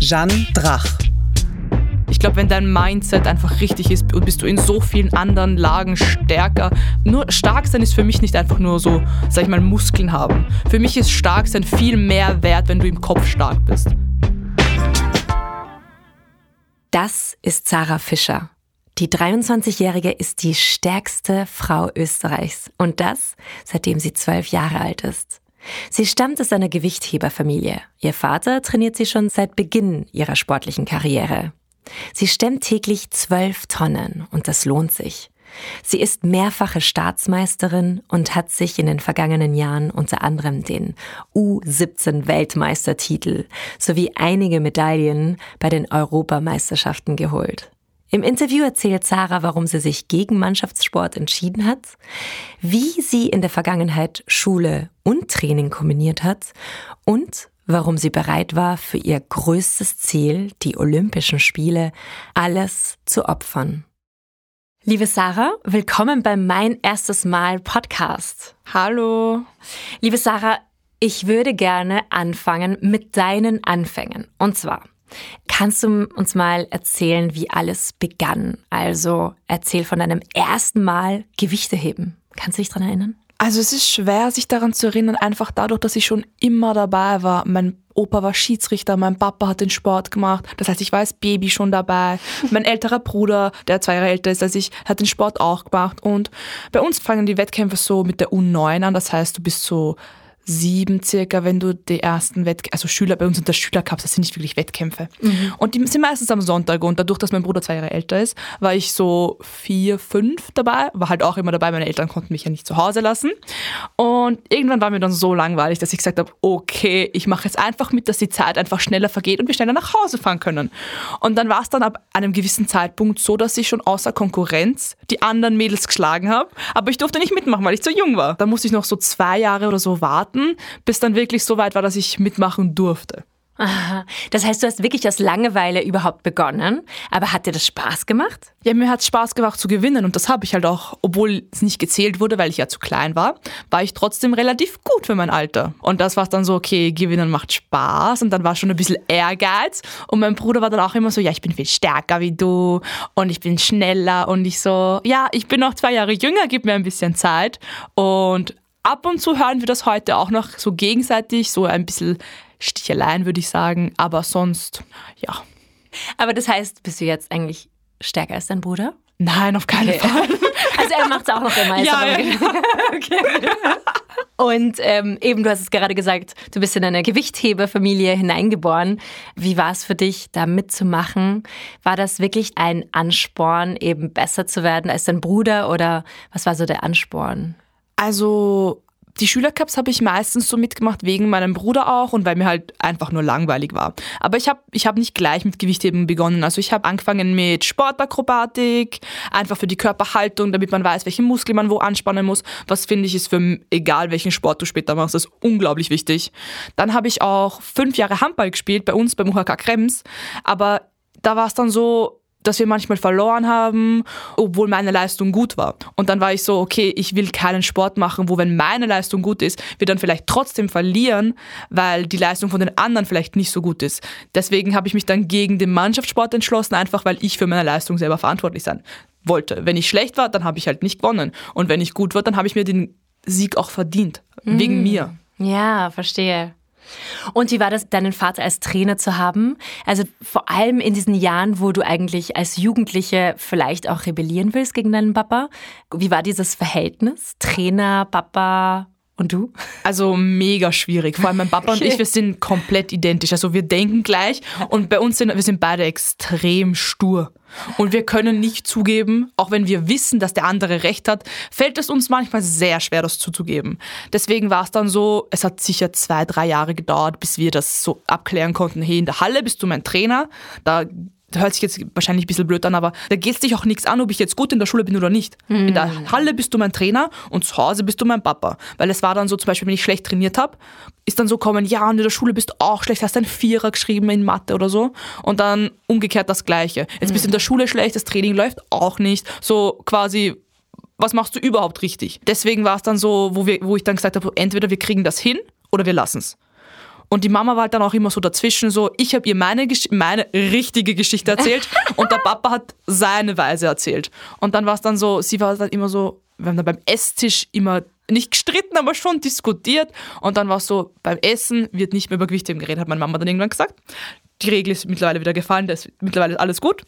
Jeanne Drach. Ich glaube, wenn dein Mindset einfach richtig ist, bist du in so vielen anderen Lagen stärker. Nur stark sein ist für mich nicht einfach nur so, sag ich mal, Muskeln haben. Für mich ist stark sein viel mehr wert, wenn du im Kopf stark bist. Das ist Sarah Fischer. Die 23-Jährige ist die stärkste Frau Österreichs und das, seitdem sie zwölf Jahre alt ist. Sie stammt aus einer Gewichtheberfamilie. Ihr Vater trainiert sie schon seit Beginn ihrer sportlichen Karriere. Sie stemmt täglich zwölf Tonnen und das lohnt sich. Sie ist mehrfache Staatsmeisterin und hat sich in den vergangenen Jahren unter anderem den U17 Weltmeistertitel sowie einige Medaillen bei den Europameisterschaften geholt. Im Interview erzählt Sarah, warum sie sich gegen Mannschaftssport entschieden hat, wie sie in der Vergangenheit Schule und Training kombiniert hat und warum sie bereit war, für ihr größtes Ziel, die Olympischen Spiele, alles zu opfern. Liebe Sarah, willkommen beim Mein erstes Mal Podcast. Hallo. Liebe Sarah, ich würde gerne anfangen mit deinen Anfängen. Und zwar, kannst du uns mal erzählen, wie alles begann? Also erzähl von deinem ersten Mal Gewichte heben. Kannst du dich daran erinnern? Also es ist schwer, sich daran zu erinnern, einfach dadurch, dass ich schon immer dabei war. Mein Opa war Schiedsrichter, mein Papa hat den Sport gemacht. Das heißt, ich war als Baby schon dabei. Mein älterer Bruder, der zwei Jahre älter ist als ich, hat den Sport auch gemacht. Und bei uns fangen die Wettkämpfe so mit der U9 an. Das heißt, du bist so sieben circa, wenn du die ersten Wettkämpfe, also Schüler, bei uns sind das Schülercups, das sind nicht wirklich Wettkämpfe. Mhm. Und die sind meistens am Sonntag und dadurch, dass mein Bruder zwei Jahre älter ist, war ich so vier, fünf dabei, war halt auch immer dabei, meine Eltern konnten mich ja nicht zu Hause lassen. Und irgendwann war mir dann so langweilig, dass ich gesagt habe, okay, ich mache jetzt einfach mit, dass die Zeit einfach schneller vergeht und wir schneller nach Hause fahren können. Und dann war es dann ab einem gewissen Zeitpunkt so, dass ich schon außer Konkurrenz die anderen Mädels geschlagen habe, aber ich durfte nicht mitmachen, weil ich zu jung war. Da musste ich noch so zwei Jahre oder so warten warten, bis dann wirklich so weit war, dass ich mitmachen durfte. Aha. Das heißt, du hast wirklich aus Langeweile überhaupt begonnen. Aber hat dir das Spaß gemacht? Ja, mir hat es Spaß gemacht zu gewinnen und das habe ich halt auch, obwohl es nicht gezählt wurde, weil ich ja zu klein war, war ich trotzdem relativ gut für mein Alter. Und das war dann so, okay, gewinnen macht Spaß und dann war schon ein bisschen Ehrgeiz und mein Bruder war dann auch immer so, ja, ich bin viel stärker wie du und ich bin schneller und ich so, ja, ich bin noch zwei Jahre jünger, gib mir ein bisschen Zeit und ab und zu hören wir das heute auch noch so gegenseitig, so ein bisschen Sticheleien würde ich sagen, aber sonst, ja. Aber das heißt, bist du jetzt eigentlich stärker als dein Bruder? Nein, auf keinen okay. Fall. Also er macht es auch noch immer. Ja, ja. okay. Und ähm, eben, du hast es gerade gesagt, du bist in eine Gewichtheberfamilie hineingeboren. Wie war es für dich, da mitzumachen? War das wirklich ein Ansporn, eben besser zu werden als dein Bruder oder was war so der Ansporn? Also die Schülercups habe ich meistens so mitgemacht wegen meinem Bruder auch und weil mir halt einfach nur langweilig war. Aber ich habe ich hab nicht gleich mit Gewichtheben begonnen. Also ich habe angefangen mit Sportakrobatik, einfach für die Körperhaltung, damit man weiß, welche Muskeln man wo anspannen muss. Was finde ich ist für egal welchen Sport du später machst, das ist unglaublich wichtig. Dann habe ich auch fünf Jahre Handball gespielt bei uns beim UHK Krems. Aber da war es dann so, dass wir manchmal verloren haben, obwohl meine Leistung gut war. Und dann war ich so, okay, ich will keinen Sport machen, wo wenn meine Leistung gut ist, wir dann vielleicht trotzdem verlieren, weil die Leistung von den anderen vielleicht nicht so gut ist. Deswegen habe ich mich dann gegen den Mannschaftssport entschlossen, einfach weil ich für meine Leistung selber verantwortlich sein wollte. Wenn ich schlecht war, dann habe ich halt nicht gewonnen. Und wenn ich gut war, dann habe ich mir den Sieg auch verdient. Mhm. Wegen mir. Ja, verstehe. Und wie war das, deinen Vater als Trainer zu haben? Also vor allem in diesen Jahren, wo du eigentlich als Jugendliche vielleicht auch rebellieren willst gegen deinen Papa. Wie war dieses Verhältnis? Trainer, Papa? Und du? Also mega schwierig. Vor allem mein Papa okay. und ich, wir sind komplett identisch. Also wir denken gleich und bei uns sind wir sind beide extrem stur. Und wir können nicht zugeben, auch wenn wir wissen, dass der andere recht hat, fällt es uns manchmal sehr schwer, das zuzugeben. Deswegen war es dann so, es hat sicher zwei, drei Jahre gedauert, bis wir das so abklären konnten. Hey, in der Halle bist du mein Trainer, da hört sich jetzt wahrscheinlich ein bisschen blöd an, aber da geht es dich auch nichts an, ob ich jetzt gut in der Schule bin oder nicht. Mhm. In der hm. Halle bist du mein Trainer und zu Hause bist du mein Papa. Weil es war dann so, zum Beispiel, wenn ich schlecht trainiert habe, ist dann so kommen, ja, und in der Schule bist du auch schlecht, hast einen Vierer geschrieben in Mathe oder so. Und dann umgekehrt das Gleiche. Jetzt mhm. bist du in der Schule schlecht, das Training läuft auch nicht. So quasi, was machst du überhaupt richtig? Deswegen war es dann so, wo, wir, wo ich dann gesagt habe, entweder wir kriegen das hin oder wir lassen es. Und die Mama war halt dann auch immer so dazwischen, so, ich habe ihr meine, meine richtige Geschichte erzählt und der Papa hat seine Weise erzählt. Und dann war es dann so, sie war dann immer so, wir haben dann beim Esstisch immer nicht gestritten, aber schon diskutiert. Und dann war es so, beim Essen wird nicht mehr über Gewichtheben geredet, hat meine Mama dann irgendwann gesagt. Die Regel ist mittlerweile wieder gefallen, das ist mittlerweile alles gut.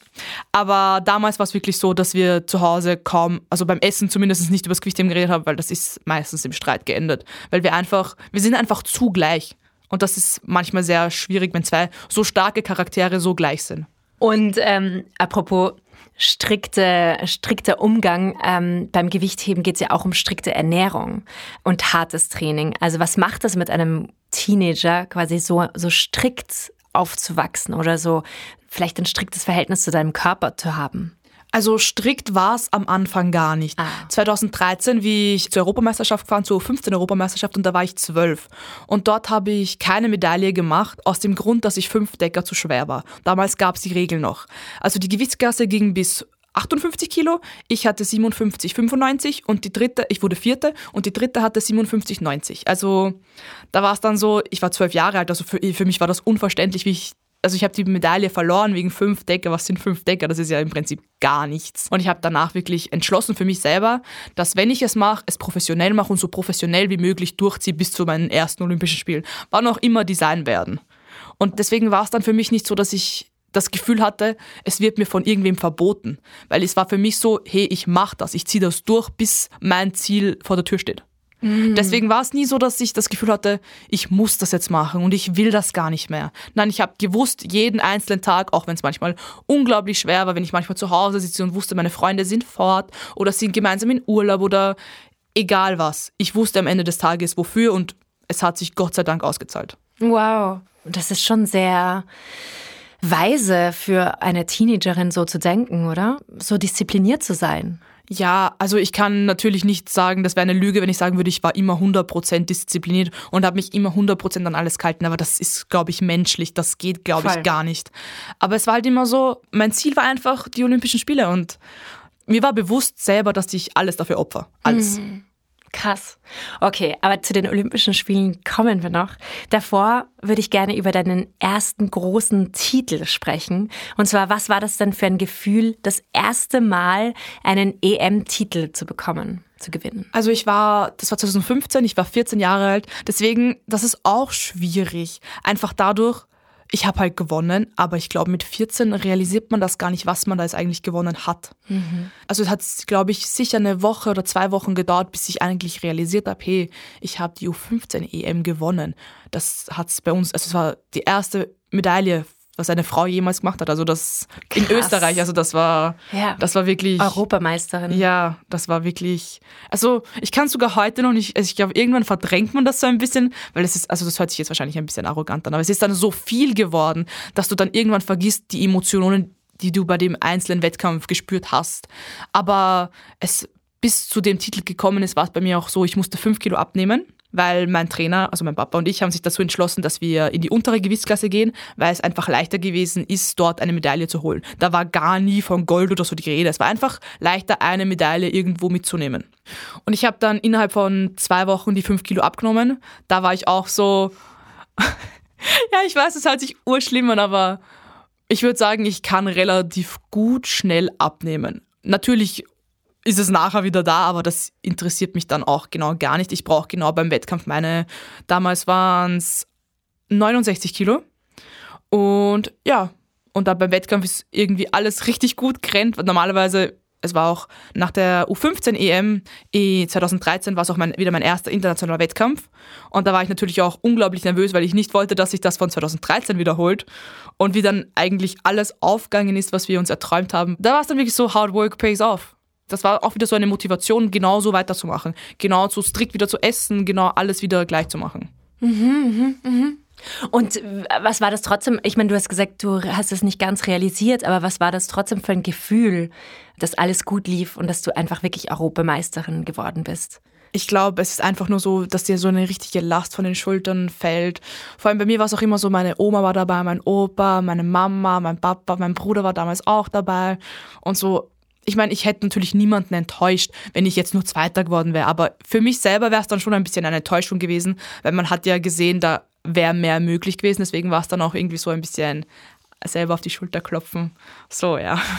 Aber damals war es wirklich so, dass wir zu Hause kaum, also beim Essen zumindest nicht über das Gewichtheben geredet haben, weil das ist meistens im Streit geendet. Weil wir einfach, wir sind einfach zu gleich. Und das ist manchmal sehr schwierig, wenn zwei so starke Charaktere so gleich sind. Und ähm, apropos strikte, strikter Umgang, ähm, beim Gewichtheben geht es ja auch um strikte Ernährung und hartes Training. Also was macht das mit einem Teenager, quasi so, so strikt aufzuwachsen oder so vielleicht ein striktes Verhältnis zu deinem Körper zu haben? Also strikt war es am Anfang gar nicht. Ah. 2013, wie ich zur Europameisterschaft gefahren, zur 15 Europameisterschaft und da war ich zwölf. Und dort habe ich keine Medaille gemacht, aus dem Grund, dass ich fünf Decker zu schwer war. Damals gab es die Regel noch. Also die Gewichtsklasse ging bis 58 Kilo, ich hatte 57, 95 und die dritte, ich wurde vierte und die dritte hatte 57, 90. Also da war es dann so, ich war zwölf Jahre alt, also für, für mich war das unverständlich, wie ich also ich habe die Medaille verloren wegen fünf Decker. Was sind fünf Decker? Das ist ja im Prinzip gar nichts. Und ich habe danach wirklich entschlossen für mich selber, dass wenn ich es mache, es professionell mache und so professionell wie möglich durchziehe bis zu meinen ersten Olympischen Spielen, wann auch immer die sein werden. Und deswegen war es dann für mich nicht so, dass ich das Gefühl hatte, es wird mir von irgendwem verboten. Weil es war für mich so, hey, ich mache das, ich ziehe das durch, bis mein Ziel vor der Tür steht. Mhm. Deswegen war es nie so, dass ich das Gefühl hatte, ich muss das jetzt machen und ich will das gar nicht mehr. Nein, ich habe gewusst, jeden einzelnen Tag, auch wenn es manchmal unglaublich schwer war, wenn ich manchmal zu Hause sitze und wusste, meine Freunde sind fort oder sind gemeinsam in Urlaub oder egal was. Ich wusste am Ende des Tages wofür und es hat sich Gott sei Dank ausgezahlt. Wow, das ist schon sehr weise für eine Teenagerin so zu denken, oder? So diszipliniert zu sein. Ja, also ich kann natürlich nicht sagen, das wäre eine Lüge, wenn ich sagen würde, ich war immer 100% diszipliniert und habe mich immer 100% an alles gehalten, aber das ist, glaube ich, menschlich, das geht, glaube ich, gar nicht. Aber es war halt immer so, mein Ziel war einfach die Olympischen Spiele und mir war bewusst selber, dass ich alles dafür opfer. Alles. Mhm. Krass. Okay, aber zu den Olympischen Spielen kommen wir noch. Davor würde ich gerne über deinen ersten großen Titel sprechen. Und zwar, was war das denn für ein Gefühl, das erste Mal einen EM-Titel zu bekommen? zu gewinnen? Also ich war, das war 2015, ich war 14 Jahre alt. Deswegen, das ist auch schwierig. Einfach dadurch, ich habe halt gewonnen, aber ich glaube, mit 14 realisiert man das gar nicht, was man da jetzt eigentlich gewonnen hat. Mhm. Also es hat, glaube ich, sicher eine Woche oder zwei Wochen gedauert, bis ich eigentlich realisiert habe, hey, ich habe die U15 EM gewonnen. Das hat es bei uns, also es war die erste Medaille was eine Frau jemals gemacht hat. Also das Krass. in Österreich, also das war, ja. das war wirklich Europameisterin. Ja, das war wirklich. Also ich kann sogar heute noch nicht. Also ich glaube, irgendwann verdrängt man das so ein bisschen, weil es ist, also das hört sich jetzt wahrscheinlich ein bisschen arrogant an, aber es ist dann so viel geworden, dass du dann irgendwann vergisst die Emotionen, die du bei dem einzelnen Wettkampf gespürt hast. Aber es bis zu dem Titel gekommen ist, war es bei mir auch so, ich musste fünf Kilo abnehmen weil mein Trainer, also mein Papa und ich, haben sich dazu entschlossen, dass wir in die untere Gewichtsklasse gehen, weil es einfach leichter gewesen ist, dort eine Medaille zu holen. Da war gar nie von Gold oder so die Rede. Es war einfach leichter, eine Medaille irgendwo mitzunehmen. Und ich habe dann innerhalb von zwei Wochen die fünf Kilo abgenommen. Da war ich auch so, ja, ich weiß, es hört sich urschlimm an, aber ich würde sagen, ich kann relativ gut schnell abnehmen. Natürlich ist es nachher wieder da, aber das interessiert mich dann auch genau gar nicht. Ich brauche genau beim Wettkampf meine, damals waren es 69 Kilo. Und ja, und dann beim Wettkampf ist irgendwie alles richtig gut gerannt. Normalerweise es war auch nach der U15 EM 2013 war es auch mein, wieder mein erster internationaler Wettkampf. Und da war ich natürlich auch unglaublich nervös, weil ich nicht wollte, dass sich das von 2013 wiederholt. Und wie dann eigentlich alles aufgegangen ist, was wir uns erträumt haben. Da war es dann wirklich so, hard work pays off. Das war auch wieder so eine Motivation, genau so weiterzumachen. Genau so strikt wieder zu essen, genau alles wieder gleich zu machen. Mhm, mh, mh. Und was war das trotzdem? Ich meine, du hast gesagt, du hast es nicht ganz realisiert, aber was war das trotzdem für ein Gefühl, dass alles gut lief und dass du einfach wirklich Europameisterin geworden bist? Ich glaube, es ist einfach nur so, dass dir so eine richtige Last von den Schultern fällt. Vor allem bei mir war es auch immer so, meine Oma war dabei, mein Opa, meine Mama, mein Papa, mein Bruder war damals auch dabei. Und so, ich meine, ich hätte natürlich niemanden enttäuscht, wenn ich jetzt nur Zweiter geworden wäre. Aber für mich selber wäre es dann schon ein bisschen eine Enttäuschung gewesen, weil man hat ja gesehen, da wäre mehr möglich gewesen. Deswegen war es dann auch irgendwie so ein bisschen selber auf die Schulter klopfen. So, ja.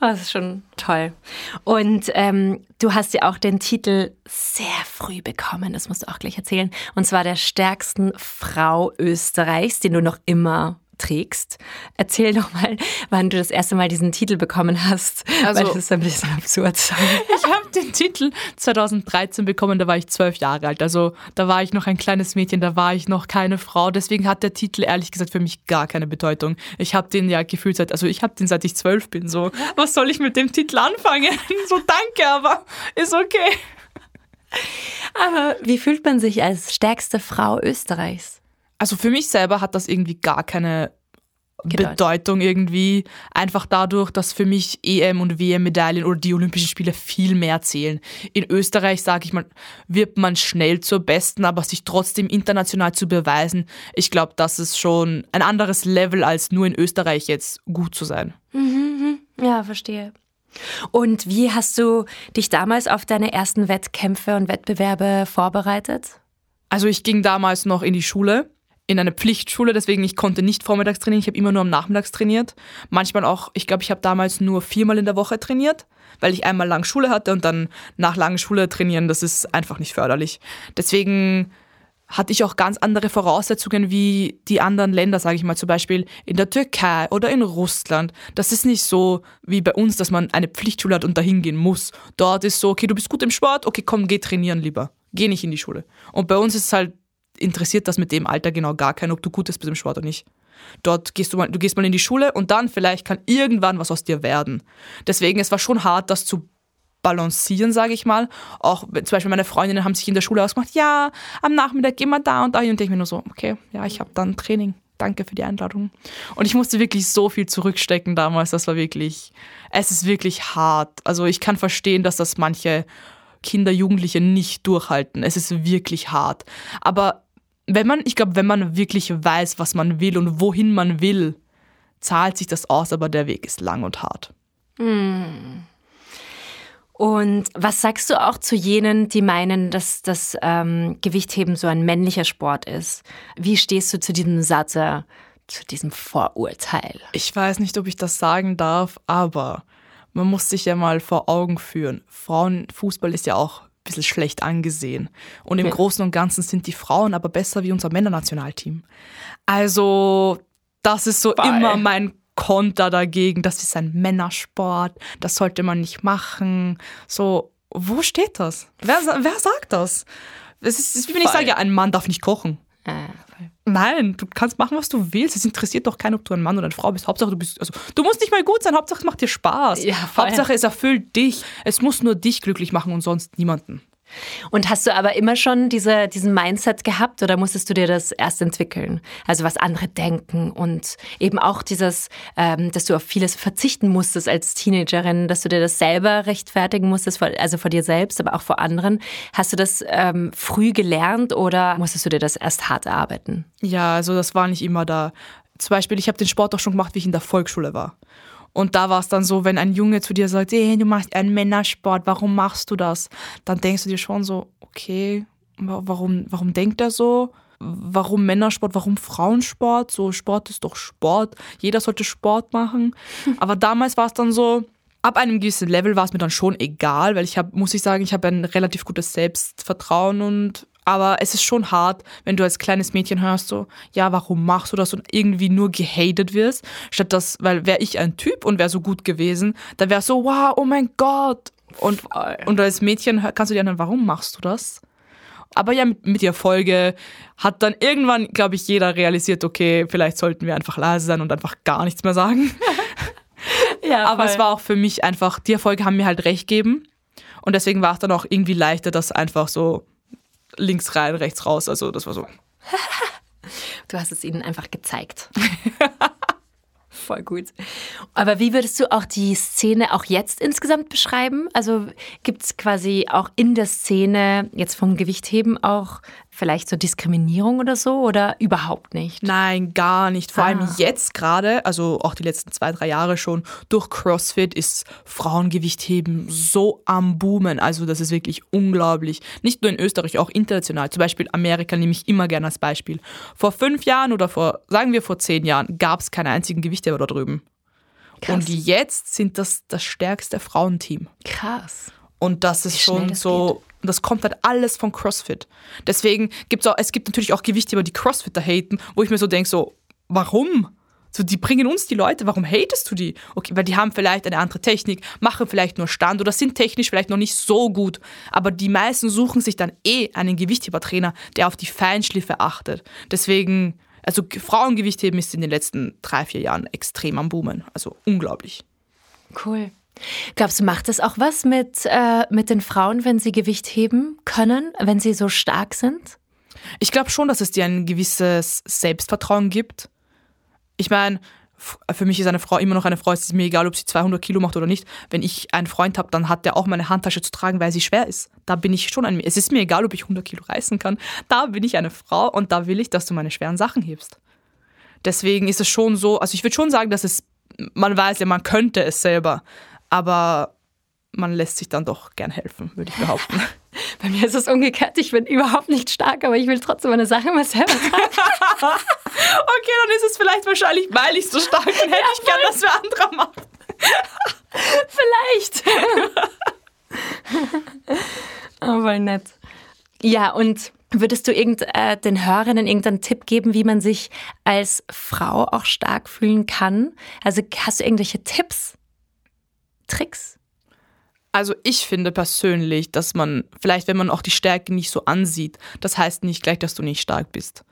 Das ist schon toll. Und ähm, du hast ja auch den Titel sehr früh bekommen, das musst du auch gleich erzählen. Und zwar der stärksten Frau Österreichs, den du noch immer trägst. Erzähl doch mal, wann du das erste Mal diesen Titel bekommen hast, also, weil das ist ein bisschen absurd. Ich habe den Titel 2013 bekommen, da war ich zwölf Jahre alt. Also da war ich noch ein kleines Mädchen, da war ich noch keine Frau. Deswegen hat der Titel ehrlich gesagt für mich gar keine Bedeutung. Ich habe den ja gefühlt seit, also ich habe den seit ich zwölf bin. So, was soll ich mit dem Titel anfangen? So danke, aber ist okay. Aber wie fühlt man sich als stärkste Frau Österreichs? Also für mich selber hat das irgendwie gar keine Gedeutung. Bedeutung irgendwie. Einfach dadurch, dass für mich EM- und WM-Medaillen oder die Olympischen Spiele viel mehr zählen. In Österreich, sage ich mal, wird man schnell zur Besten, aber sich trotzdem international zu beweisen, ich glaube, das ist schon ein anderes Level, als nur in Österreich jetzt gut zu sein. Mhm, mhm. ja, verstehe. Und wie hast du dich damals auf deine ersten Wettkämpfe und Wettbewerbe vorbereitet? Also ich ging damals noch in die Schule in eine Pflichtschule, deswegen ich konnte nicht vormittags trainieren, ich habe immer nur am Nachmittags trainiert. Manchmal auch, ich glaube, ich habe damals nur viermal in der Woche trainiert, weil ich einmal lang Schule hatte und dann nach langer Schule trainieren, das ist einfach nicht förderlich. Deswegen hatte ich auch ganz andere Voraussetzungen wie die anderen Länder, sage ich mal, zum Beispiel in der Türkei oder in Russland. Das ist nicht so wie bei uns, dass man eine Pflichtschule hat und dahin gehen muss. Dort ist so, okay, du bist gut im Sport, okay, komm, geh trainieren lieber. Geh nicht in die Schule. Und bei uns ist es halt interessiert das mit dem Alter genau gar keinen, ob du gut bist bei dem Sport oder nicht. Dort gehst du mal, du gehst mal in die Schule und dann vielleicht kann irgendwann was aus dir werden. Deswegen, es war schon hart, das zu balancieren, sage ich mal. Auch zum Beispiel meine Freundinnen haben sich in der Schule ausgemacht, ja, am Nachmittag gehen wir da und da. Und denke mir nur so, okay, ja, ich habe dann Training. Danke für die Einladung. Und ich musste wirklich so viel zurückstecken damals. Das war wirklich, es ist wirklich hart. Also ich kann verstehen, dass das manche Kinder, Jugendliche nicht durchhalten. Es ist wirklich hart. Aber wenn man, ich glaube, wenn man wirklich weiß, was man will und wohin man will, zahlt sich das aus, aber der Weg ist lang und hart. Hm. Und was sagst du auch zu jenen, die meinen, dass das ähm, Gewichtheben so ein männlicher Sport ist? Wie stehst du zu diesem Satz, äh, zu diesem Vorurteil? Ich weiß nicht, ob ich das sagen darf, aber man muss sich ja mal vor Augen führen. Frauenfußball ist ja auch bisschen schlecht angesehen. Und im ja. Großen und Ganzen sind die Frauen aber besser wie unser Männernationalteam. Also, das ist so Bye. immer mein Konter dagegen. Das ist ein Männersport. Das sollte man nicht machen. So, wo steht das? Wer, wer sagt das? Es ist, wie wenn ich sage, ja, ein Mann darf nicht kochen. Nein, du kannst machen, was du willst. Es interessiert doch keinen, ob du ein Mann oder eine Frau bist. Hauptsache, du bist. Also, du musst nicht mal gut sein. Hauptsache, es macht dir Spaß. Ja, Hauptsache, es erfüllt dich. Es muss nur dich glücklich machen und sonst niemanden. Und hast du aber immer schon diese, diesen Mindset gehabt oder musstest du dir das erst entwickeln? Also was andere denken und eben auch dieses, ähm, dass du auf vieles verzichten musstest als Teenagerin, dass du dir das selber rechtfertigen musstest, vor, also vor dir selbst, aber auch vor anderen. Hast du das ähm, früh gelernt oder musstest du dir das erst hart erarbeiten? Ja, also das war nicht immer da. Zum Beispiel, ich habe den Sport auch schon gemacht, wie ich in der Volksschule war. Und da war es dann so, wenn ein Junge zu dir sagt, hey, du machst einen Männersport, warum machst du das? Dann denkst du dir schon so, okay, warum, warum denkt er so? Warum Männersport, warum Frauensport? So, Sport ist doch Sport. Jeder sollte Sport machen. Aber damals war es dann so, ab einem gewissen Level war es mir dann schon egal, weil ich habe, muss ich sagen, ich habe ein relativ gutes Selbstvertrauen und Aber es ist schon hart, wenn du als kleines Mädchen hörst, so, ja, warum machst du das und irgendwie nur gehatet wirst, statt das, weil wäre ich ein Typ und wäre so gut gewesen, dann wäre so, wow, oh mein Gott. Und, und als Mädchen kannst du dir dann, warum machst du das? Aber ja, mit, mit der Folge hat dann irgendwann, glaube ich, jeder realisiert, okay, vielleicht sollten wir einfach leise sein und einfach gar nichts mehr sagen. ja, Aber es war auch für mich einfach, die Erfolge haben mir halt recht gegeben. Und deswegen war es dann auch irgendwie leichter, das einfach so links rein, rechts raus. Also das war so. du hast es ihnen einfach gezeigt. Voll gut. Aber wie würdest du auch die Szene auch jetzt insgesamt beschreiben? Also gibt es quasi auch in der Szene jetzt vom Gewichtheben auch vielleicht so Diskriminierung oder so oder überhaupt nicht? Nein, gar nicht. Vor ah. allem jetzt gerade, also auch die letzten zwei, drei Jahre schon, durch CrossFit ist Frauengewichtheben so am Boomen. Also das ist wirklich unglaublich. Nicht nur in Österreich, auch international. Zum Beispiel Amerika nehme ich immer gerne als Beispiel. Vor fünf Jahren oder vor, sagen wir vor zehn Jahren, gab es keine einzigen Gewichtheber da drüben. Krass. Und jetzt sind das das stärkste Frauenteam. Krass. Und das ist schon so, geht. Das kommt halt alles von CrossFit. Deswegen gibt es auch, es gibt natürlich auch Gewichtheber, die CrossFitter haten, wo ich mir so denke, so, warum? So, die bringen uns die Leute, warum hatest du die? Okay, weil die haben vielleicht eine andere Technik, machen vielleicht nur Stand oder sind technisch vielleicht noch nicht so gut. Aber die meisten suchen sich dann eh einen Gewichthebertrainer, der auf die Feinschliffe achtet. Deswegen, also Frauengewichtheben ist in den letzten drei, vier Jahren extrem am Boomen. Also unglaublich. Cool. Glaubst du, macht es auch was mit, äh, mit den Frauen, wenn sie Gewicht heben können, wenn sie so stark sind? Ich glaube schon, dass es dir ein gewisses Selbstvertrauen gibt. Ich meine, für mich ist eine Frau immer noch eine Frau. Es ist mir egal, ob sie 200 Kilo macht oder nicht. Wenn ich einen Freund habe, dann hat der auch meine Handtasche zu tragen, weil sie schwer ist. Da bin ich schon ein. Es ist mir egal, ob ich 100 Kilo reißen kann. Da bin ich eine Frau und da will ich, dass du meine schweren Sachen hebst. Deswegen ist es schon so. Also ich würde schon sagen, dass es. Man weiß ja, man könnte es selber aber man lässt sich dann doch gern helfen, würde ich behaupten. Bei mir ist es umgekehrt. Ich bin überhaupt nicht stark, aber ich will trotzdem meine Sachen mal selber tragen. okay, dann ist es vielleicht wahrscheinlich, weil ich so stark bin, hätte ja, ich gern, dass wer anderer macht. vielleicht. aber nett. Ja, und würdest du irgend, äh, den Hörerinnen irgendeinen Tipp geben, wie man sich als Frau auch stark fühlen kann? Also hast du irgendwelche Tipps? Tricks? Also ich finde persönlich, dass man vielleicht, wenn man auch die Stärke nicht so ansieht, das heißt nicht gleich, dass du nicht stark bist.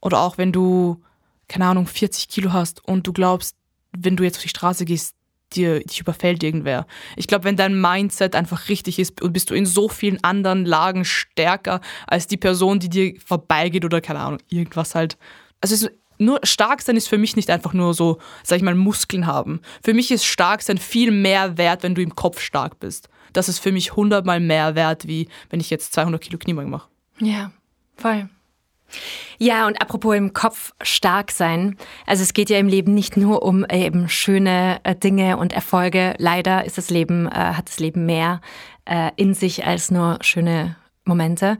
Oder auch wenn du, keine Ahnung, 40 Kilo hast und du glaubst, wenn du jetzt auf die Straße gehst, dir, dich überfällt irgendwer. Ich glaube, wenn dein Mindset einfach richtig ist, bist du in so vielen anderen Lagen stärker als die Person, die dir vorbeigeht oder keine Ahnung, irgendwas halt. Also nur stark sein ist für mich nicht einfach nur so, sag ich mal, Muskeln haben. Für mich ist stark sein viel mehr wert, wenn du im Kopf stark bist. Das ist für mich hundertmal mehr wert, wie wenn ich jetzt 200 Kilo Kniebeugen mache. Ja, voll. Ja, und apropos im Kopf stark sein. Also es geht ja im Leben nicht nur um äh, eben schöne äh, Dinge und Erfolge. Leider ist das Leben, äh, hat das Leben mehr äh, in sich als nur schöne Momente.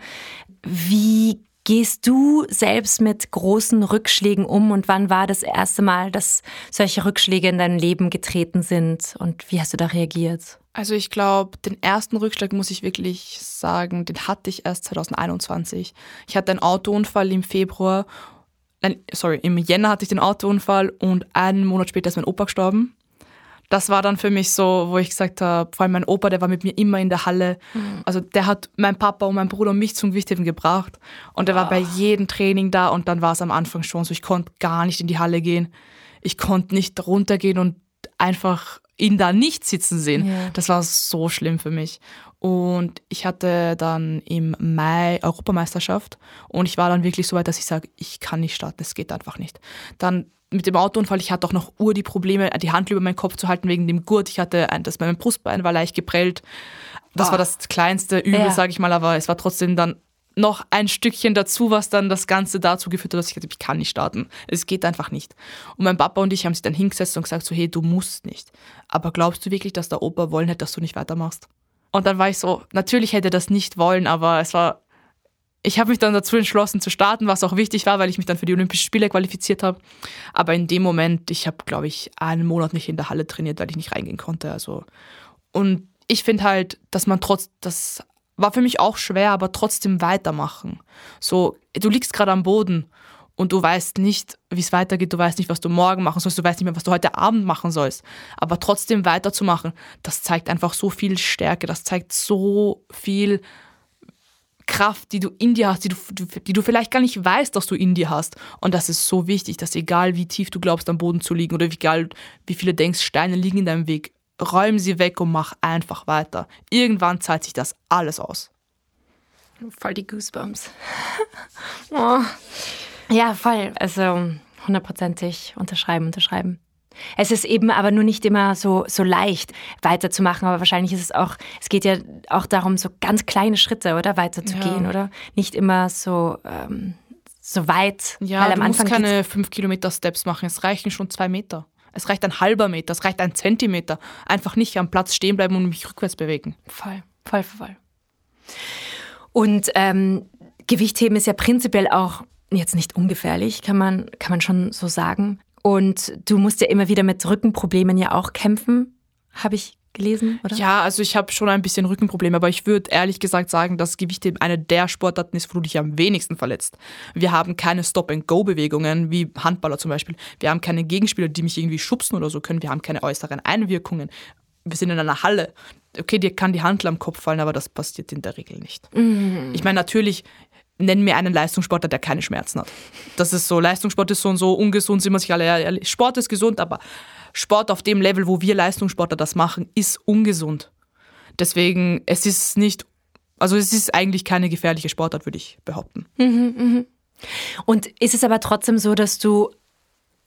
Wie gehst du selbst mit großen Rückschlägen um und wann war das erste Mal, dass solche Rückschläge in dein Leben getreten sind und wie hast du da reagiert? Also ich glaube, den ersten Rückschlag muss ich wirklich sagen, den hatte ich erst 2021. Ich hatte einen Autounfall im Februar, nein, sorry, im Jänner hatte ich den Autounfall und einen Monat später ist mein Opa gestorben das war dann für mich so, wo ich gesagt habe, vor allem mein Opa, der war mit mir immer in der Halle. Mhm. Also der hat mein Papa und mein Bruder und mich zum Gewichtheben gebracht. Und der oh. war bei jedem Training da und dann war es am Anfang schon so, ich konnte gar nicht in die Halle gehen. Ich konnte nicht runtergehen und einfach ihn da nicht sitzen sehen. Ja. Das war so schlimm für mich. Und ich hatte dann im Mai Europameisterschaft und ich war dann wirklich so weit, dass ich sage, ich kann nicht starten, es geht einfach nicht. Dann mit dem Autounfall, ich hatte auch noch Uhr die Probleme, die Hand über meinen Kopf zu halten wegen dem Gurt. Ich hatte ein, das mein Brustbein war leicht geprellt. Das oh. war das kleinste Übel, ja. sage ich mal, aber es war trotzdem dann noch ein Stückchen dazu, was dann das Ganze dazu geführt hat, dass ich gesagt ich kann nicht starten. Es geht einfach nicht. Und mein Papa und ich haben sich dann hingesetzt und gesagt so, hey, du musst nicht. Aber glaubst du wirklich, dass der Opa wollen hätte, dass du nicht weitermachst? Und dann war ich so, natürlich hätte er das nicht wollen, aber es war ich habe mich dann dazu entschlossen zu starten, was auch wichtig war, weil ich mich dann für die Olympischen Spiele qualifiziert habe. Aber in dem Moment, ich habe, glaube ich, einen Monat nicht in der Halle trainiert, weil ich nicht reingehen konnte. Also und ich finde halt, dass man trotz, dass war für mich auch schwer, aber trotzdem weitermachen. So, du liegst gerade am Boden und du weißt nicht, wie es weitergeht, du weißt nicht, was du morgen machen sollst, du weißt nicht mehr, was du heute Abend machen sollst. Aber trotzdem weiterzumachen, das zeigt einfach so viel Stärke, das zeigt so viel Kraft, die du in dir hast, die du, die du vielleicht gar nicht weißt, dass du in dir hast. Und das ist so wichtig, dass egal wie tief du glaubst, am Boden zu liegen oder egal wie viele denkst, Steine liegen in deinem Weg, räum sie weg und mach einfach weiter. Irgendwann zahlt sich das alles aus. Voll die Goosebumps. oh. Ja, voll. Also hundertprozentig unterschreiben, unterschreiben. Es ist eben aber nur nicht immer so, so leicht weiterzumachen, aber wahrscheinlich ist es auch, es geht ja auch darum, so ganz kleine Schritte, oder? Weiterzugehen, ja. oder? Nicht immer so, ähm, so weit. Ja, weil am du Anfang musst keine fünf Kilometer Steps machen, es reichen schon zwei Meter. Es reicht ein halber Meter, es reicht ein Zentimeter. Einfach nicht am Platz stehen bleiben und mich rückwärts bewegen. Voll, voll, voll. Und ähm, Gewichtheben ist ja prinzipiell auch jetzt nicht ungefährlich, kann man, kann man schon so sagen. Und du musst ja immer wieder mit Rückenproblemen ja auch kämpfen, habe ich gelesen, oder? Ja, also ich habe schon ein bisschen Rückenprobleme, aber ich würde ehrlich gesagt sagen, dass Gewichtheben eine der Sportarten ist, wo du dich am wenigsten verletzt. Wir haben keine Stop-and-Go-Bewegungen, wie Handballer zum Beispiel. Wir haben keine Gegenspieler, die mich irgendwie schubsen oder so können. Wir haben keine äußeren Einwirkungen. Wir sind in einer Halle. Okay, dir kann die Handel am Kopf fallen, aber das passiert in der Regel nicht. Mhm. Ich meine, natürlich nenn mir einen Leistungssportler, der keine Schmerzen hat. Das ist so, Leistungssport ist so und so ungesund, sind wir sich alle ehrlich. Sport ist gesund, aber Sport auf dem Level, wo wir Leistungssportler das machen, ist ungesund. Deswegen, es ist nicht, also es ist eigentlich keine gefährliche Sportart, würde ich behaupten. Mhm, mh. Und ist es aber trotzdem so, dass du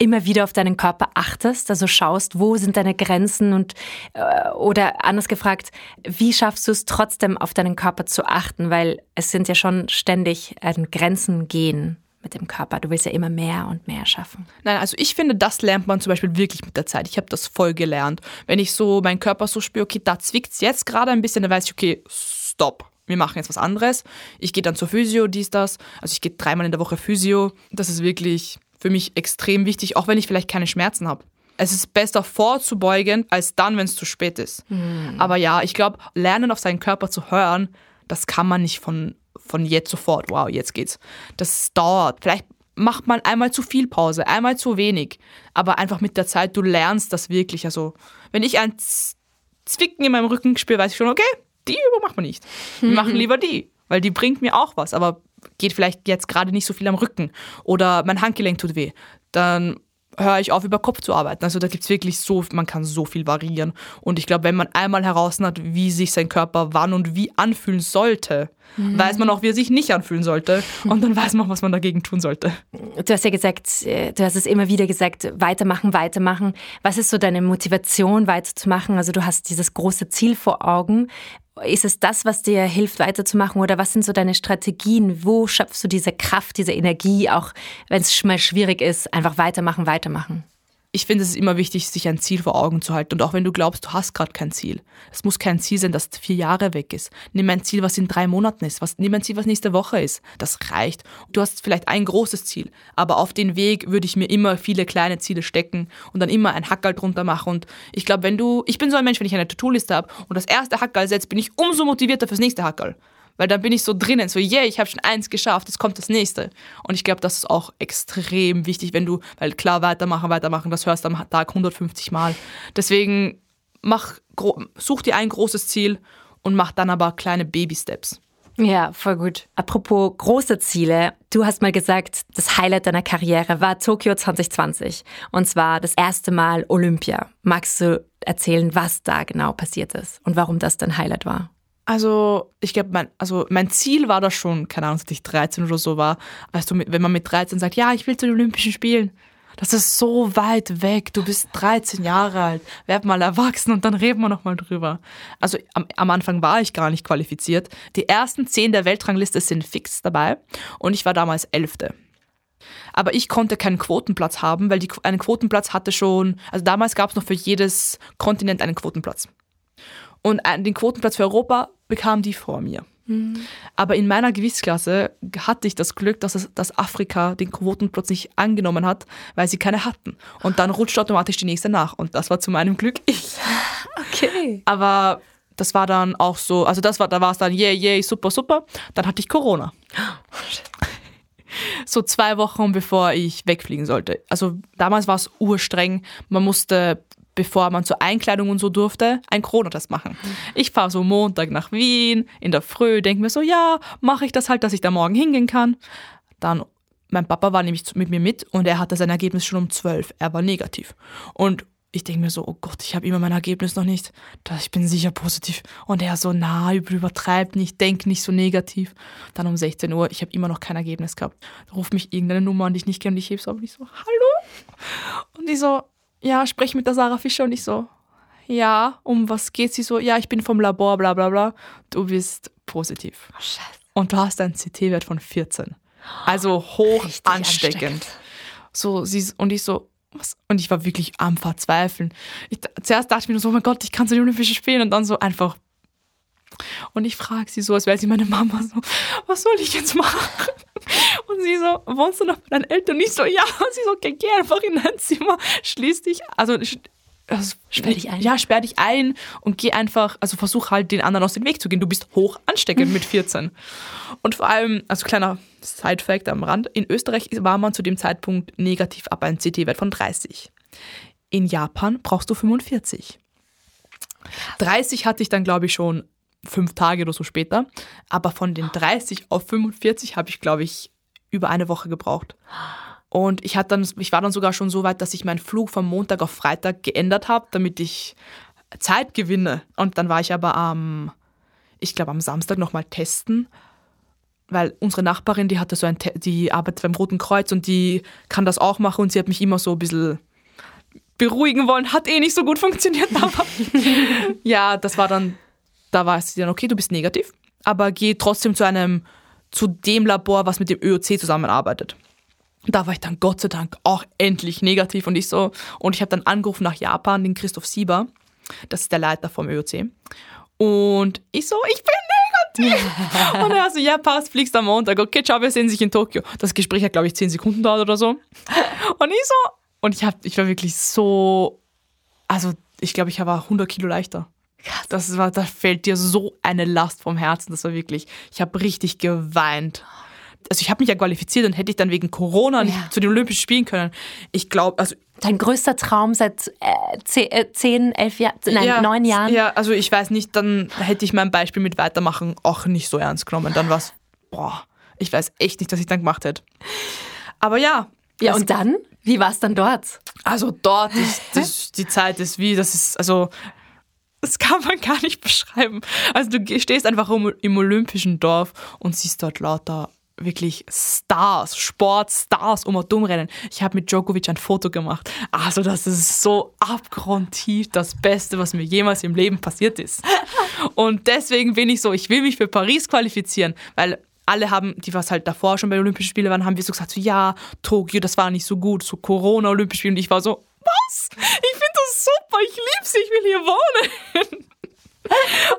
immer wieder auf deinen Körper achtest, also schaust, wo sind deine Grenzen und äh, oder anders gefragt, wie schaffst du es trotzdem auf deinen Körper zu achten, weil es sind ja schon ständig äh, Grenzen gehen mit dem Körper. Du willst ja immer mehr und mehr schaffen. Nein, also ich finde, das lernt man zum Beispiel wirklich mit der Zeit. Ich habe das voll gelernt. Wenn ich so meinen Körper so spüre, okay, da zwickt es jetzt gerade ein bisschen, dann weiß ich, okay, stopp. Wir machen jetzt was anderes. Ich gehe dann zur Physio, dies, das. Also ich gehe dreimal in der Woche Physio. Das ist wirklich für mich extrem wichtig, auch wenn ich vielleicht keine Schmerzen habe. Es ist besser vorzubeugen, als dann, wenn es zu spät ist. Mhm. Aber ja, ich glaube, lernen auf seinen Körper zu hören, das kann man nicht von, von jetzt sofort. Wow, jetzt geht's. Das dauert. Vielleicht macht man einmal zu viel Pause, einmal zu wenig. Aber einfach mit der Zeit, du lernst das wirklich. Also, wenn ich ein Zwicken in meinem Rücken spüre, weiß ich schon, okay, die Übung macht man nicht. Wir machen lieber die, weil die bringt mir auch was. Aber geht vielleicht jetzt gerade nicht so viel am Rücken oder mein Handgelenk tut weh, dann höre ich auf, über Kopf zu arbeiten. Also da gibt es wirklich so, man kann so viel variieren. Und ich glaube, wenn man einmal heraus hat, wie sich sein Körper wann und wie anfühlen sollte, mhm. weiß man auch, wie er sich nicht anfühlen sollte. Und dann weiß man auch, was man dagegen tun sollte. Du hast ja gesagt, äh, du hast es immer wieder gesagt, weitermachen, weitermachen. Was ist so deine Motivation, weiterzumachen? Also du hast dieses große Ziel vor Augen. Ist es das, was dir hilft, weiterzumachen? Oder was sind so deine Strategien? Wo schöpfst du diese Kraft, diese Energie, auch wenn es mal schwierig ist, einfach weitermachen, weitermachen? Ich finde, es ist immer wichtig, sich ein Ziel vor Augen zu halten. Und auch wenn du glaubst, du hast gerade kein Ziel. Es muss kein Ziel sein, das vier Jahre weg ist. Nimm ein Ziel, was in drei Monaten ist. Was, nimm ein Ziel, was nächste Woche ist. Das reicht. Du hast vielleicht ein großes Ziel. Aber auf den Weg würde ich mir immer viele kleine Ziele stecken und dann immer ein Hackerl drunter machen. Und ich glaube, wenn du, ich bin so ein Mensch, wenn ich eine To-Do-Liste habe und das erste Hackerl setzt, bin ich umso motivierter fürs nächste Hackerl. Weil dann bin ich so drinnen, so, yeah, ich habe schon eins geschafft, jetzt kommt das nächste. Und ich glaube, das ist auch extrem wichtig, wenn du, weil klar, weitermachen, weitermachen, das hörst du am Tag 150 Mal. Deswegen mach, such dir ein großes Ziel und mach dann aber kleine Baby-Steps. Ja, voll gut. Apropos große Ziele. Du hast mal gesagt, das Highlight deiner Karriere war Tokio 2020. Und zwar das erste Mal Olympia. Magst du erzählen, was da genau passiert ist und warum das dein Highlight war? Also, ich glaube, mein, also mein Ziel war das schon, keine Ahnung, als ich 13 oder so war. Weißt du, wenn man mit 13 sagt, ja, ich will zu den Olympischen Spielen, das ist so weit weg. Du bist 13 Jahre alt, werd mal erwachsen und dann reden wir nochmal drüber. Also am, am, Anfang war ich gar nicht qualifiziert. Die ersten 10 der Weltrangliste sind fix dabei und ich war damals Elfte. Aber ich konnte keinen Quotenplatz haben, weil die, einen Quotenplatz hatte schon, also damals gab es noch für jedes Kontinent einen Quotenplatz. Und den Quotenplatz für Europa bekam die vor mir. Mhm. Aber in meiner Gewichtsklasse hatte ich das Glück, dass, es, dass Afrika den Quotenplatz nicht angenommen hat, weil sie keine hatten. Und dann rutscht automatisch die nächste nach. Und das war zu meinem Glück ich. Okay. Aber das war dann auch so, also das war, da war es dann, yay, yay, super, super. Dann hatte ich Corona. so zwei Wochen bevor ich wegfliegen sollte. Also damals war es urstreng. Man musste, bevor man zur Einkleidung und so durfte, ein Corona-Test machen. Ich fahre so Montag nach Wien in der Früh, denke mir so, ja, mache ich das halt, dass ich da morgen hingehen kann. Dann, mein Papa war nämlich mit mir mit und er hatte sein Ergebnis schon um 12. Er war negativ. Und ich denke mir so, oh Gott, ich habe immer mein Ergebnis noch nicht. Ich bin sicher positiv. Und er so, na, übertreibt nicht, denk nicht so negativ. Dann um 16 Uhr, ich habe immer noch kein Ergebnis gehabt. Da ruft mich irgendeine Nummer an, die ich nicht kenne und ich hebe so, und ich so, hallo? Und ich so, ja, sprech mit der Sarah Fischer und ich so, ja, um was geht sie so? Ja, ich bin vom Labor, bla bla bla. Du bist positiv. Oh, Scheiße. Und du hast einen CT-Wert von 14. Also hoch Richtig ansteckend. ansteckend. So, sie, und ich so, was? Und ich war wirklich am Verzweifeln. Ich, zuerst dachte ich mir nur so, oh mein Gott, ich kann so die Olympischen Spiele und dann so einfach. Und ich frage sie so, als wäre sie meine Mama, so, was soll ich jetzt machen? Und sie so, wohnst du noch bei deinen Eltern? Und ich so, ja. Und sie so, okay, geh einfach in dein Zimmer, schließ dich, also, also Sperr dich ein. Ja, sperr dich ein und geh einfach, also versuch halt den anderen aus dem Weg zu gehen. Du bist hoch ansteckend mit 14. Und vor allem, also kleiner Side-Fact am Rand, in Österreich war man zu dem Zeitpunkt negativ ab einem CT-Wert von 30. In Japan brauchst du 45. 30 hatte ich dann, glaube ich, schon fünf Tage oder so später. Aber von den 30 auf 45 habe ich, glaube ich, über eine Woche gebraucht. Und ich, hatte dann, ich war dann sogar schon so weit, dass ich meinen Flug vom Montag auf Freitag geändert habe, damit ich Zeit gewinne. Und dann war ich aber am, ich glaube, am Samstag nochmal testen, weil unsere Nachbarin, die hatte so ein, die arbeitet beim Roten Kreuz und die kann das auch machen und sie hat mich immer so ein bisschen beruhigen wollen. Hat eh nicht so gut funktioniert, aber ja, das war dann, da war es dann, okay, du bist negativ, aber geh trotzdem zu einem, zu dem Labor, was mit dem ÖOC zusammenarbeitet. Da war ich dann Gott sei Dank auch endlich negativ und ich so, und ich habe dann angerufen nach Japan, den Christoph Sieber, das ist der Leiter vom ÖOC. Und ich so, ich bin negativ. und er so, ja, passt, fliegst am Montag. Okay, ciao, wir sehen sich in Tokio. Das Gespräch hat, glaube ich, 10 Sekunden dauert oder so. Und ich so, und ich, hab, ich war wirklich so, also ich glaube, ich war 100 Kilo leichter. Das war, da fällt dir so eine Last vom Herzen. Das war wirklich, ich habe richtig geweint. Also ich habe mich ja qualifiziert und hätte ich dann wegen Corona nicht Ja. zu den Olympischen spielen können. Ich glaube, also Dein größter Traum seit äh, zehn, äh, zehn, elf Jahren, nein, ja, neun Jahren. Ja, also ich weiß nicht, dann hätte ich mein Beispiel mit Weitermachen auch nicht so ernst genommen. Dann war es, boah, ich weiß echt nicht, was ich dann gemacht hätte. Aber ja. Ja, und dann? Wie war es dann dort? Also dort ist das, die Zeit ist wie, das ist, also das kann man gar nicht beschreiben. Also du stehst einfach im, olympischen Dorf und siehst dort lauter wirklich Stars, Sportstars um und rennen. Ich habe mit Djokovic ein Foto gemacht. Also das ist so abgrundtief das Beste, was mir jemals im Leben passiert ist. Und deswegen bin ich so, ich will mich für Paris qualifizieren, weil alle haben, die was halt davor schon bei den Olympischen Spielen waren, haben wir so gesagt, so ja, Tokio, das war nicht so gut, so Corona, Olympische Spiele. Und ich war so, was? Ich finde das super, ich lieb's, ich will hier wohnen.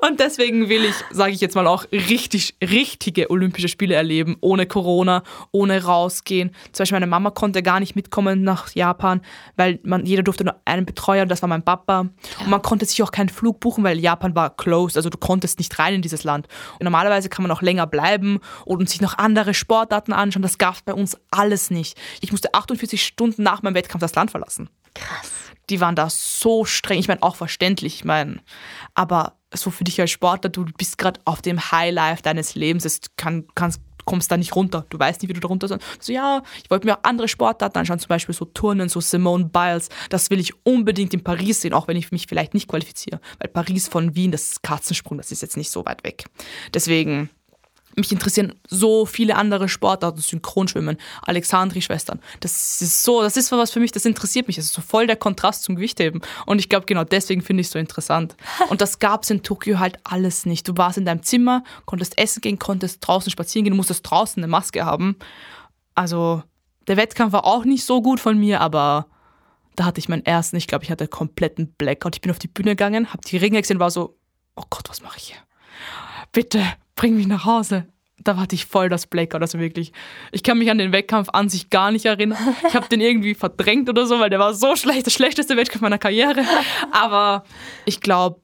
Und deswegen will ich, sage ich jetzt mal auch, richtig, richtige Olympische Spiele erleben, ohne Corona, ohne rausgehen. Zum Beispiel meine Mama konnte gar nicht mitkommen nach Japan, weil man, jeder durfte nur einen Betreuer, das war mein Papa. Und man konnte sich auch keinen Flug buchen, weil Japan war closed, also du konntest nicht rein in dieses Land. Und normalerweise kann man auch länger bleiben und sich noch andere Sportarten anschauen. Das gab es bei uns alles nicht. Ich musste 48 Stunden nach meinem Wettkampf das Land verlassen die waren da so streng. Ich meine, auch verständlich, ich meine, aber so für dich als Sportler, du bist gerade auf dem Highlife deines Lebens, es kann, kannst, kommst da nicht runter. Du weißt nicht, wie du da runter sollst. So, ja, ich wollte mir auch andere Sportarten anschauen, zum Beispiel so Turnen, so Simone Biles. Das will ich unbedingt in Paris sehen, auch wenn ich mich vielleicht nicht qualifiziere. Weil Paris von Wien, das ist Katzensprung, das ist jetzt nicht so weit weg. Deswegen, mich interessieren so viele andere Sportarten, Synchronschwimmen, Alexandri-Schwestern. Das ist so, das ist was für mich, das interessiert mich. Das ist so voll der Kontrast zum Gewichtheben. Und ich glaube, genau deswegen finde ich es so interessant. Und das gab es in Tokio halt alles nicht. Du warst in deinem Zimmer, konntest essen gehen, konntest draußen spazieren gehen, du musstest draußen eine Maske haben. Also, der Wettkampf war auch nicht so gut von mir, aber da hatte ich meinen ersten, ich glaube, ich hatte kompletten Blackout. Ich bin auf die Bühne gegangen, habe die Ringe gesehen, war so, oh Gott, was mache ich hier? Bitte, bring mich nach Hause. Da hatte ich voll das Blackout, also wirklich. Ich kann mich an den Wettkampf an sich gar nicht erinnern. Ich habe den irgendwie verdrängt oder so, weil der war so schlecht, der schlechteste Wettkampf meiner Karriere. Aber ich glaube,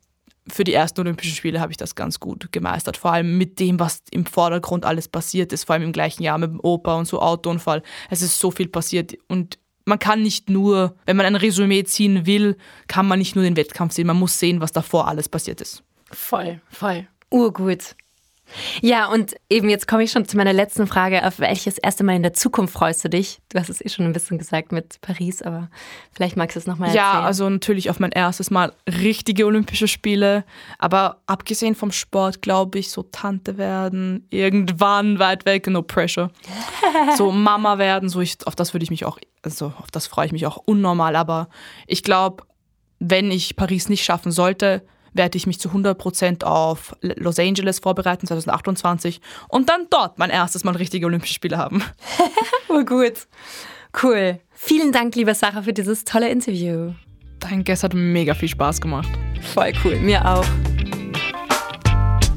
für die ersten Olympischen Spiele habe ich das ganz gut gemeistert. Vor allem mit dem, was im Vordergrund alles passiert ist. Vor allem im gleichen Jahr mit dem Opa und so Autounfall. Es ist so viel passiert und man kann nicht nur, wenn man ein Resümee ziehen will, kann man nicht nur den Wettkampf sehen. Man muss sehen, was davor alles passiert ist. Voll, voll. Urgut. Ja, und eben jetzt komme ich schon zu meiner letzten Frage. Auf welches erste Mal in der Zukunft freust du dich? Du hast es eh schon ein bisschen gesagt mit Paris, aber vielleicht magst du es nochmal erzählen. Ja, also natürlich auf mein erstes Mal richtige Olympische Spiele. Aber abgesehen vom Sport, glaube ich, so Tante werden, irgendwann weit weg, no pressure. so Mama werden, so ich, auf das würde ich mich auch, also auf das freue ich mich auch unnormal. Aber ich glaube, wenn ich Paris nicht schaffen sollte, werde ich mich zu 100% auf Los Angeles vorbereiten, 2028, und dann dort mein erstes Mal richtige Olympische Spiele haben. oh gut. Cool. Vielen Dank, liebe Sarah, für dieses tolle Interview. Danke, es hat mega viel Spaß gemacht. Voll cool, mir auch.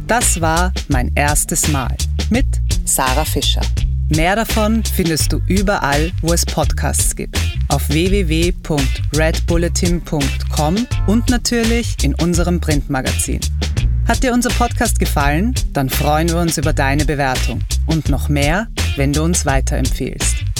Das war mein erstes Mal mit Sarah Fischer. Mehr davon findest du überall, wo es Podcasts gibt. Auf www.redbulletin.com und natürlich in unserem Printmagazin. Hat dir unser Podcast gefallen? Dann freuen wir uns über deine Bewertung. Und noch mehr, wenn du uns weiterempfehlst.